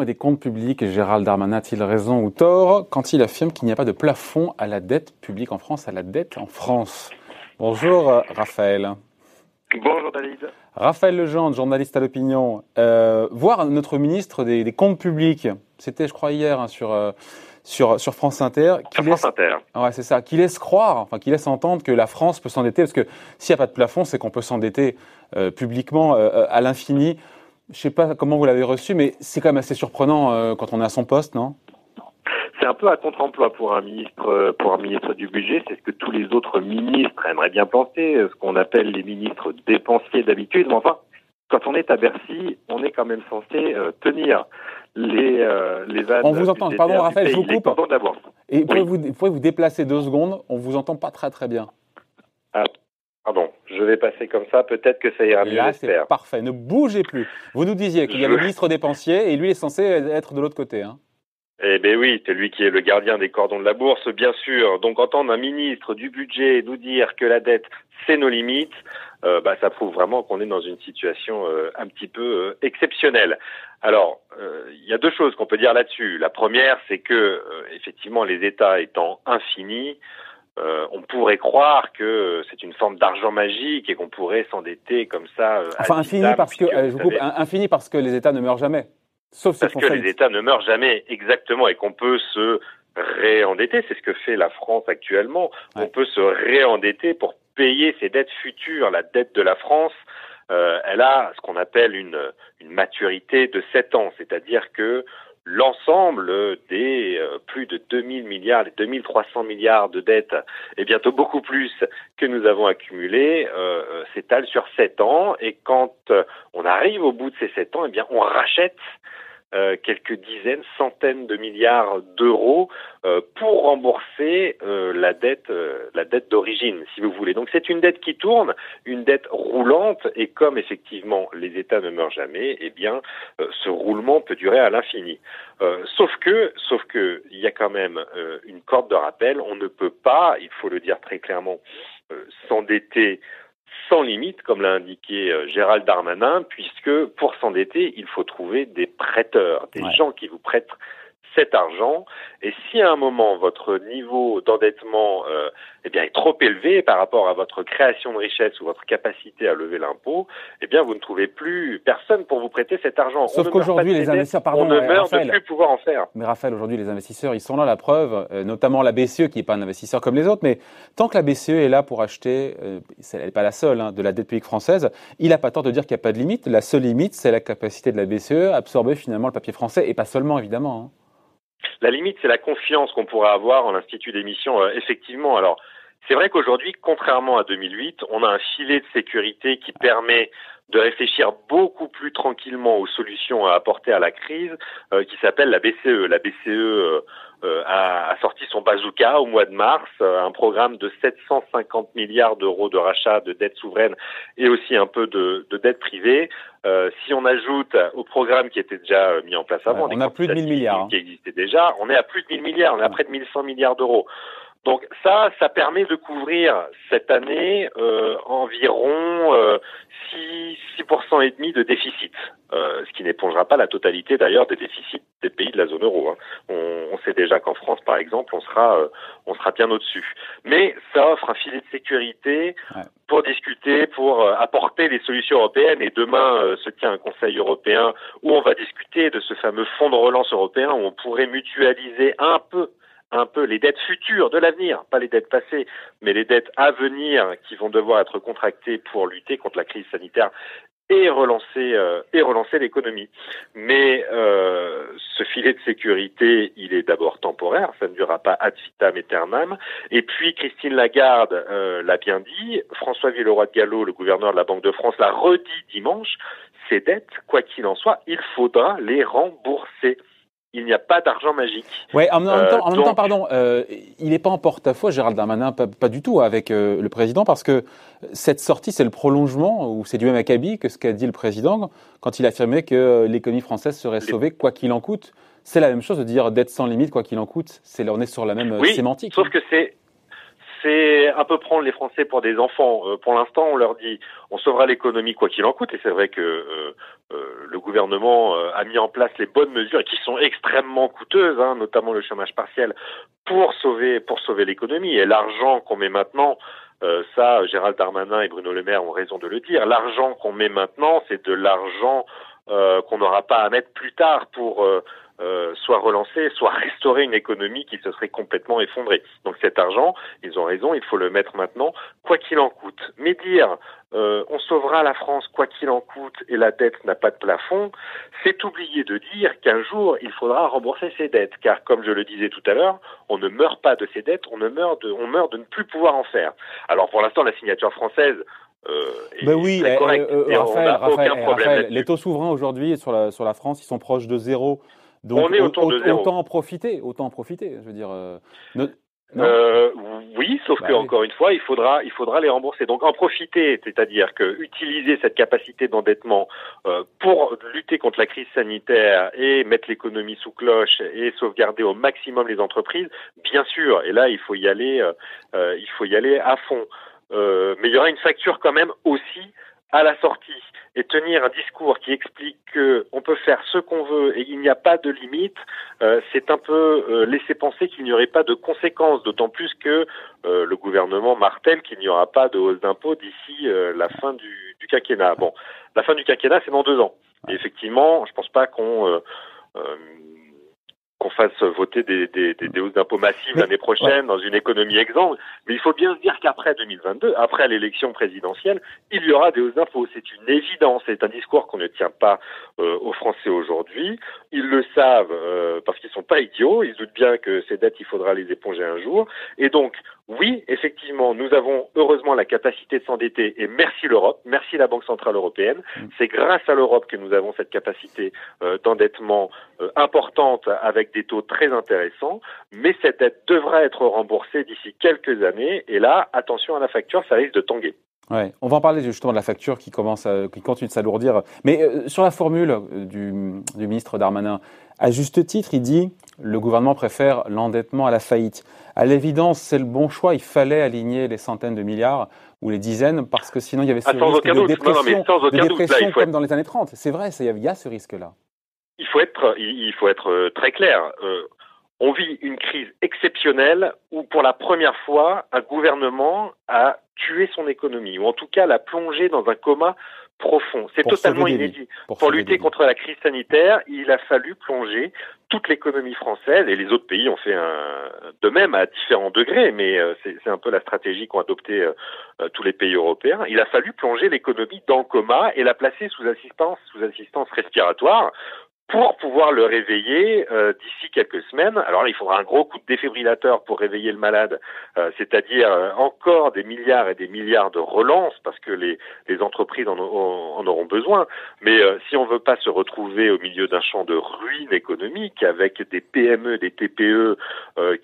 et des comptes publics, Gérald Darmanin a-t-il raison ou tort quand il affirme qu'il n'y a pas de plafond à la dette publique en France, à la dette en France? Bonjour euh, Raphaël. Bonjour David. Raphaël Legendre, journaliste à l'opinion. Euh, voir notre ministre des, comptes publics, c'était je crois hier hein, sur, euh, sur, sur France Inter. Qui laisse, France Inter. Ouais, c'est ça. Qui laisse croire, enfin qui laisse entendre que la France peut s'endetter, parce que s'il n'y a pas de plafond, c'est qu'on peut s'endetter publiquement à l'infini. Je ne sais pas comment vous l'avez reçu, mais c'est quand même assez surprenant quand on est à son poste, non? C'est un peu à contre-emploi pour un ministre, pour un ministre du budget. C'est ce que tous les autres ministres aimeraient bien penser, ce qu'on appelle les ministres dépensiers d'habitude. Mais enfin, quand on est à Bercy, on est quand même censé euh, tenir les euh, les On vous entend. Pardon, Raphaël, je vous coupe. Et pouvez-vous pouvez vous déplacer deux secondes On vous entend pas très très bien. Ah, pardon, je vais passer comme ça. Peut-être que ça ira mieux. Là, c'est parfait. Ne bougez plus. Vous nous disiez qu'il y a le ministre dépensier et lui est censé être de l'autre côté. Hein. Eh bien oui, c'est lui qui est le gardien des cordons de la bourse, bien sûr. Donc entendre un ministre du budget nous dire que la dette, c'est nos limites, euh, bah, ça prouve vraiment qu'on est dans une situation euh, un petit peu euh, exceptionnelle. Alors, il y a deux choses qu'on peut dire là-dessus. La première, c'est que effectivement, les États étant infinis, on pourrait croire que c'est une forme d'argent magique et qu'on pourrait s'endetter comme ça. enfin, infini parce que je vous coupe, infini parce que les États ne meurent jamais. Sauf Parce que les États ne meurent jamais exactement et qu'on peut se réendetter, c'est ce que fait la France actuellement. On peut se réendetter pour payer ses dettes futures. La dette de la France, euh, elle a ce qu'on appelle une, une maturité de 7 ans, c'est-à-dire que l'ensemble des euh, plus de 2000 milliards, les 2300 milliards de dettes, et bientôt beaucoup plus que nous avons accumulés, euh, euh s'étale sur 7 ans. Et quand euh, on arrive au bout de ces 7 ans, eh bien, on rachète euh, quelques dizaines, centaines de milliards d'euros euh, pour rembourser euh, la dette, la dette d'origine, si vous voulez. Donc c'est une dette qui tourne, une dette roulante, et comme effectivement les États ne meurent jamais, eh bien ce roulement peut durer à l'infini. sauf que, sauf que, il y a quand même une corde de rappel. On ne peut pas, il faut le dire très clairement, s'endetter sans limite, comme l'a indiqué euh, Gérald Darmanin, puisque pour s'endetter, il faut trouver des prêteurs, des gens qui vous prêtent cet argent. Et si à un moment votre niveau d'endettement euh, eh bien, est trop élevé par rapport à votre création de richesse ou votre capacité à lever l'impôt, eh bien vous ne trouvez plus personne pour vous prêter cet argent. Sauf qu'aujourd'hui les investisseurs, pardon, on ne meurt de plus pouvoir en faire. Mais Raphaël, aujourd'hui les investisseurs, ils sont là, la preuve, euh, notamment la BCE qui n'est pas un investisseur comme les autres, mais tant que la BCE est là pour acheter, euh, elle n'est pas la seule, hein, de la dette publique française, il n'a pas tort de dire qu'il n'y a pas de limite. La seule limite, c'est la capacité de la BCE à absorber finalement le papier français et pas seulement évidemment. Hein. La limite, c'est la confiance qu'on pourrait avoir en l'institut d'émission. Euh, effectivement, alors c'est vrai qu'aujourd'hui, contrairement à 2008, on a un filet de sécurité qui permet de réfléchir beaucoup plus tranquillement aux solutions à apporter à la crise, euh, qui s'appelle la BCE. La BCE euh, a, sorti son bazooka au mois de mars, un programme de 750 milliards d'euros de rachat de dettes souveraines et aussi un peu de, de dettes privées. Euh, si on ajoute au programme qui était déjà euh, mis en place avant, on a plus de 1000 milliards, hein. qui existait déjà, on est à plus de 1000 milliards, on est à près de 1100 milliards d'euros. Donc ça, ça permet de couvrir cette année euh, environ euh, 6, 6% et demi de déficit, euh, ce qui n'épongera pas la totalité d'ailleurs des déficits des pays de la zone euro. Hein. On, on, sait déjà qu'en France, par exemple, on sera, euh, on sera bien au-dessus. Mais ça offre un filet de sécurité pour discuter, pour euh, apporter des solutions européennes. Et demain se tient un Conseil européen où on va discuter de ce fameux fonds de relance européen où on pourrait mutualiser un peu un peu les dettes futures de l'avenir, pas les dettes passées, mais les dettes à venir qui vont devoir être contractées pour lutter contre la crise sanitaire et relancer euh, et relancer l'économie. Mais euh, ce filet de sécurité, il est d'abord temporaire, ça ne durera pas ad vitam aeternam. Et puis Christine Lagarde euh, l'a bien dit, François Villeroy de Gallo, le gouverneur de la Banque de France, l'a redit dimanche. Ces dettes, quoi qu'il en soit, il faudra les rembourser il n'y a pas d'argent magique. Oui, en, même temps, en même temps, pardon, euh, il n'est pas en porte-à-faux, Gérald Darmanin, pas, du tout avec euh, le président, parce que cette sortie, c'est le prolongement, ou c'est du même acabit que ce qu'a dit le président quand il affirmait que l'économie française serait sauvée quoi qu'il en coûte. C'est la même chose de dire d'être sans limite quoi qu'il en coûte. C'est on est sur la même oui, sémantique. Sauf que c'est c'est un peu prendre les Français pour des enfants. Euh, pour l'instant, on leur dit on sauvera l'économie quoi qu'il en coûte, et c'est vrai que euh, le gouvernement a mis en place les bonnes mesures qui sont extrêmement coûteuses, hein, notamment le chômage partiel, pour sauver pour sauver l'économie. Et l'argent qu'on met maintenant, ça, Gérald Darmanin et Bruno Le Maire ont raison de le dire. L'argent qu'on met maintenant, c'est de l'argent qu'on n'aura pas à mettre plus tard pour euh, soit relancer, soit restaurer une économie qui se serait complètement effondrée. Donc cet argent, ils ont raison, il faut le mettre maintenant, quoi qu'il en coûte. Mais dire euh, on sauvera la France quoi qu'il en coûte et la dette n'a pas de plafond, c'est oublier de dire qu'un jour il faudra rembourser ses dettes, car comme je le disais tout à l'heure, on ne meurt pas de ses dettes, on ne meurt de, on meurt de ne plus pouvoir en faire. Alors pour l'instant, la signature française euh, ben oui, correcte, euh, Raphaël, Raphaël, les taux souverains aujourd'hui sur la, sur la France, ils sont proches de zéro. Donc, on est autour de zéro. Autant en profiter, autant en profiter. Je veux dire. Euh, euh, oui, sauf bah que encore une fois, il faudra, il faudra les rembourser. Donc en profiter, c'est-à-dire que utiliser cette capacité d'endettement euh, pour lutter contre la crise sanitaire et mettre l'économie sous cloche et sauvegarder au maximum les entreprises, bien sûr. Et là, il faut y aller, il faut y aller à fond. mais il y aura une facture quand même aussi à la sortie et tenir un discours qui explique qu'on peut faire ce qu'on veut et il n'y a pas de limite, euh, c'est un peu euh, laisser penser qu'il n'y aurait pas de conséquences, d'autant plus que euh, le gouvernement martèle qu'il n'y aura pas de hausse d'impôts d'ici la fin du, du, quinquennat. Bon, la fin du quinquennat, c'est dans deux ans. Et effectivement, je pense pas qu'on qu'on fasse voter des, des, des, hausses d'impôts massives l'année prochaine dans une économie exsangue. Mais il faut bien se dire qu'après 2022, après l'élection présidentielle, il y aura des hausses d'impôts. C'est une évidence. C'est un discours qu'on ne tient pas euh, aux Français aujourd'hui. Ils le savent euh, parce qu'ils sont pas idiots. Ils doutent bien que ces dettes, il faudra les éponger un jour. Et donc, oui, effectivement, nous avons heureusement la capacité de s'endetter et merci l'Europe, merci la Banque Centrale Européenne. Mm. C'est grâce à l'Europe que nous avons cette capacité euh, d'endettement euh, importante avec des taux très intéressants, mais cette dette devra être remboursée d'ici quelques années et là, attention à la facture, ça risque de tanguer. Ouais, on va en parler justement de la facture qui commence, à, qui continue de s'alourdir. Mais euh, sur la formule du, du ministre Darmanin, à juste titre, il dit le gouvernement préfère l'endettement à la faillite. À l'évidence, c'est le bon choix. Il fallait aligner les centaines de milliards ou les dizaines parce que sinon il y avait ce ah, risque de dépression, de dépression comme dans les années 30. C'est vrai, il y a ce risque-là. Il faut être, il faut être euh, très clair. Euh, on vit une crise exceptionnelle où pour la première fois, un gouvernement a tué son économie, ou en tout cas l'a plongé dans un coma profond. C'est totalement inédit. Pour, lutter contre la crise sanitaire, il a fallu plonger toute l'économie française et les autres pays ont fait un, de même à différents degrés, mais euh, c'est un peu la stratégie qu'ont adopté euh, euh, tous les pays européens. Il a fallu plonger l'économie dans le coma et la placer sous assistance, sous assistance respiratoire pour pouvoir le réveiller euh, d'ici quelques semaines. Alors il faudra un gros coup de défibrillateur pour réveiller le malade, euh, c'est-à-dire euh, encore des milliards et des milliards de relances parce que les, les entreprises en, en, auront besoin. Mais si on veut pas se retrouver au milieu d'un champ de ruines économiques avec des PME, des TPE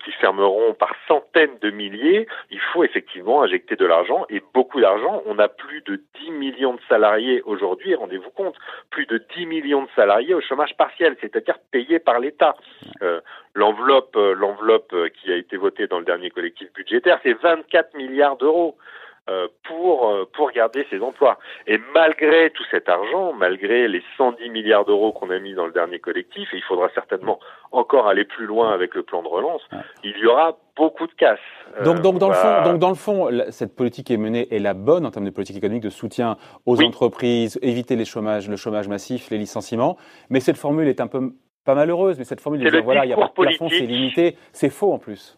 qui fermeront par centaines de milliers, il faut effectivement injecter de l'argent et beaucoup d'argent. On a plus de 10 millions de salariés aujourd'hui, rendez-vous compte, plus de 10 millions de salariés au chômage partiel, c'est-à-dire payé par l'État. Euh, l'enveloppe, euh, l'enveloppe euh, qui a été votée dans le dernier collectif budgétaire, c'est 24 milliards d'euros. Pour pour garder ces emplois. Et malgré tout cet argent, malgré les 110 milliards d'euros qu'on a mis dans le dernier collectif, et il faudra certainement encore aller plus loin avec le plan de relance, il y aura beaucoup de casse. Donc, donc, dans le fond, donc dans le fond, cette politique est menée est la bonne en termes de politique économique de soutien aux entreprises, éviter les chômages, le chômage massif, les licenciements. Mais cette formule est un peu pas malheureuse, mais cette formule de dire voilà, il n'y a pas de plafond, c'est limité, c'est faux en plus.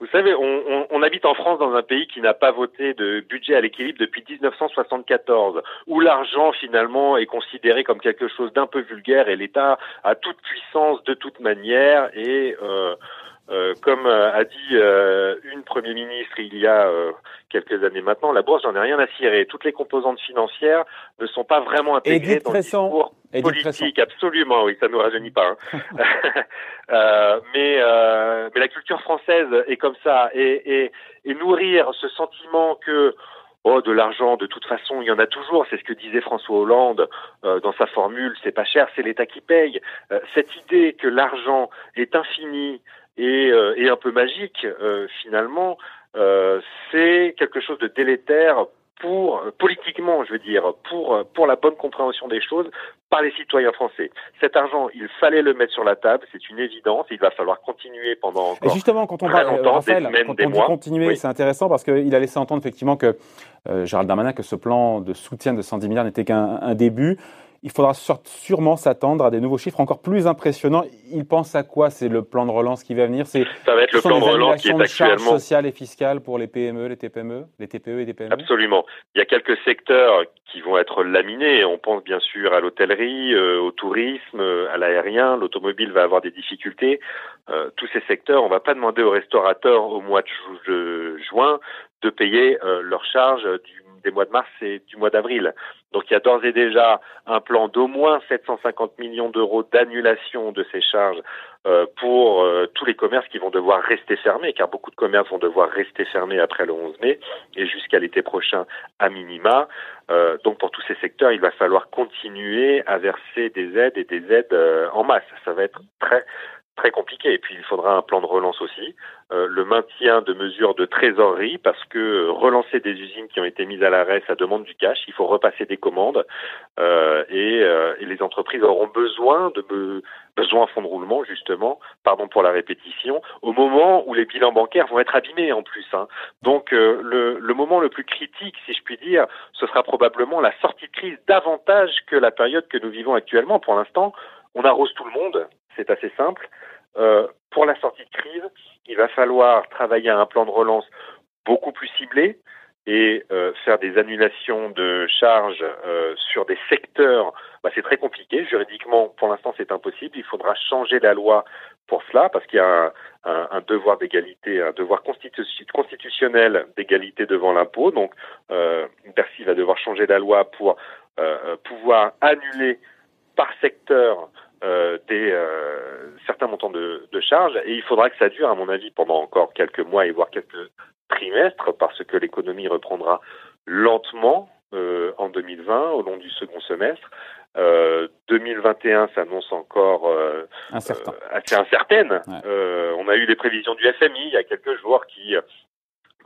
Vous savez, on, on, habite en France dans un pays qui n'a pas voté de budget à l'équilibre depuis 1974, où l'argent finalement est considéré comme quelque chose d'un peu vulgaire et l'État a toute puissance de toute manière et euh, euh, comme euh, a dit euh, une Premier ministre il y a quelques années maintenant, la bourse, j'en ai rien à cirer. Toutes les composantes financières ne sont pas vraiment intégrées dans le discours politique. Absolument, oui, ça ne nous rajeunit pas. Hein. mais, mais la culture française est comme ça. Et, et, et nourrir ce sentiment que Oh, de l'argent, de toute façon, il y en a toujours. C'est ce que disait François Hollande dans sa formule. C'est pas cher, c'est l'État qui paye. cette idée que l'argent est infini, et, euh, et un peu magique euh, finalement, c'est quelque chose de délétère pour politiquement, je veux dire, pour pour la bonne compréhension des choses par les citoyens français. Cet argent, il fallait le mettre sur la table, c'est une évidence. Il va falloir continuer pendant encore. Et justement, quand on parle, Raphaël, quand on dit continuer, c'est intéressant parce qu'il a laissé entendre effectivement que euh, Gérald Darmanin que ce plan de soutien de 110 milliards n'était qu'un début il faudra sûrement s'attendre à des nouveaux chiffres encore plus impressionnants. Il pense à quoi C'est le plan de relance qui va venir? C'est ça va être le plan de relance qui est actuellement sociales et fiscales pour les PME, les TPME, les TPE et les PME. Absolument. Il y a quelques secteurs qui vont être laminés. On pense bien sûr à l'hôtellerie, euh, au tourisme, à l'aérien. L'automobile va avoir des difficultés. Euh, tous ces secteurs, on va pas demander aux restaurateurs au mois de juin de payer euh, leurs charges du des mois de mars et du mois d'avril. Donc il y a d'ores et déjà un plan d'au moins 750 millions d'euros d'annulation de ces charges euh, pour euh, tous les commerces qui vont devoir rester fermés, car beaucoup de commerces vont devoir rester fermés après le 11 mai et jusqu'à l'été prochain à minima. Euh, donc pour tous ces secteurs, il va falloir continuer à verser des aides et des aides en masse. Ça va être très très compliqué. Et puis il faudra un plan de relance aussi, euh, le maintien de mesures de trésorerie, parce que euh, relancer des usines qui ont été mises à l'arrêt, ça demande du cash. Il faut repasser des commandes euh, et, euh, et, les entreprises auront besoin de besoin à fond de roulement justement, pardon pour la répétition, au moment où les bilans bancaires vont être abîmés en plus. Hein. Donc euh, le, le moment le plus critique, si je puis dire, ce sera probablement la sortie de crise davantage que la période que nous vivons actuellement. Pour l'instant, on arrose tout le monde, c'est assez simple. Euh, pour la sortie de crise, il va falloir travailler à un plan de relance beaucoup plus ciblé et euh, faire des annulations de charges euh, sur des secteurs. Bah, c'est très compliqué. Juridiquement, pour l'instant, c'est impossible. Il faudra changer la loi pour cela parce qu'il y a un, devoir d'égalité, un devoir constitutionnel d'égalité devant l'impôt. Donc, euh, Bercy va devoir changer la loi pour pouvoir annuler par secteur euh, des euh, certains montants de, de charges et il faudra que ça dure à mon avis pendant encore quelques mois et voire quelques trimestres parce que l'économie reprendra lentement euh, en 2020 au long du second semestre. 2021 s'annonce encore Incertain. assez incertaine. Ouais. on a eu les prévisions du FMI il y a quelques jours qui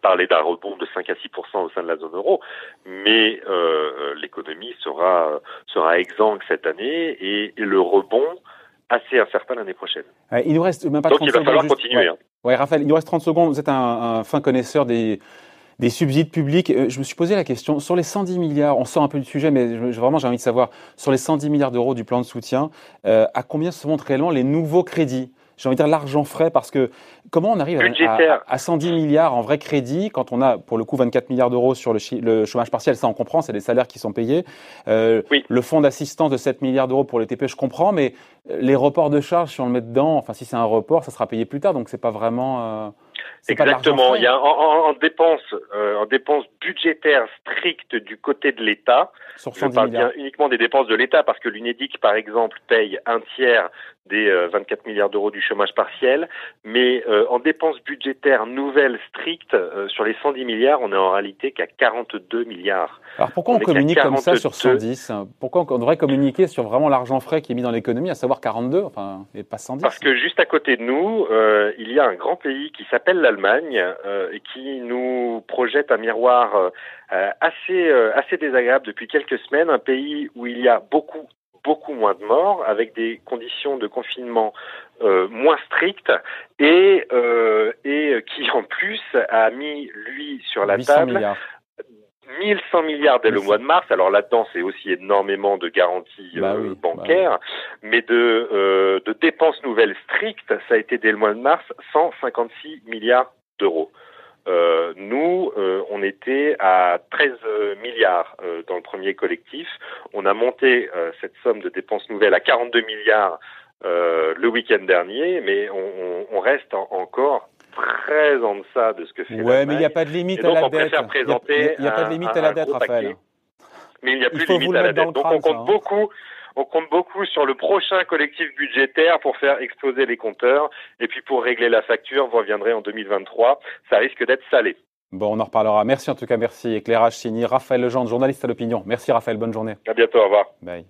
parler d'un rebond de 5 à 6 au sein de la zone euro, mais euh, l'économie sera sera exsangue cette année et, et le rebond assez incertain l'année prochaine. Ouais, il nous reste même pas Donc 30 il va falloir secondes. continuer. Ouais. Hein. ouais. Raphaël, il nous reste 30 secondes. Vous êtes un, un fin connaisseur des des subsides publics. Euh, je me suis posé la question, sur les 110 milliards, on sort un peu du sujet, mais je, vraiment j'ai envie de savoir, sur les 110 milliards d'euros du plan de soutien, euh, à combien se montrent réellement les nouveaux crédits? J'ai envie de dire l'argent frais parce que comment on arrive à, à, à, 110 milliards en vrai crédit quand on a pour le coup 24 milliards d'euros sur le, le, chômage partiel, ça on comprend, c'est des salaires qui sont payés. Euh, oui. Le fonds d'assistance de 7 milliards d'euros pour les TPE, je comprends, mais les reports de charges, si on le met dedans, enfin si c'est un report, ça sera payé plus tard, donc c'est pas vraiment. Euh, Exactement. Il y a en, en, en dépenses, euh, en dépenses budgétaires strictes du côté de l'État. Je parle bien uniquement des dépenses de l'État parce que l'UNEDIC, par exemple, paye un tiers des euh, 24 milliards d'euros du chômage partiel, mais euh, en dépenses budgétaires nouvelles strictes euh, sur les 110 milliards, on est en réalité qu'à 42 milliards. Alors pourquoi on, on communique comme ça sur 110 Pourquoi on devrait communiquer sur vraiment l'argent frais qui est mis dans l'économie, à savoir 42, enfin et pas 110 Parce que juste à côté de nous, euh, il y a un grand pays qui s'appelle l'Allemagne euh, et qui nous projette un miroir euh, assez assez désagréable depuis quelques semaines, un pays où il y a beaucoup beaucoup moins de morts, avec des conditions de confinement euh, moins strictes, et, euh, et qui en plus a mis, lui, sur la table milliards. 1100 milliards dès le mois de mars. Alors là-dedans, c'est aussi énormément de garanties bah euh, oui, bancaires, bah mais de, euh, de dépenses nouvelles strictes, ça a été dès le mois de mars 156 milliards d'euros. Euh, nous, euh, on était à 13 milliards euh, dans le premier collectif. On a monté euh, cette somme de dépenses nouvelles à 42 milliards euh, le week-end dernier, mais on, on, reste en, encore très en deçà de ce que fait Ouais, mais il n'y a pas de limite à la dette. Il n'y a, a, pas de limite un, à la dette, Raphaël. Paquet. Mais il n'y a plus de limite à la dette. Donc on compte ça, hein. beaucoup on compte beaucoup sur le prochain collectif budgétaire pour faire exploser les compteurs. Et puis pour régler la facture, vous reviendrez en 2023. Ça risque d'être salé. Bon, on en reparlera. Merci en tout cas, merci. Éclairage signé Raphaël Legendre, journaliste à l'opinion. Merci Raphaël, bonne journée. À bientôt, au revoir. Bye.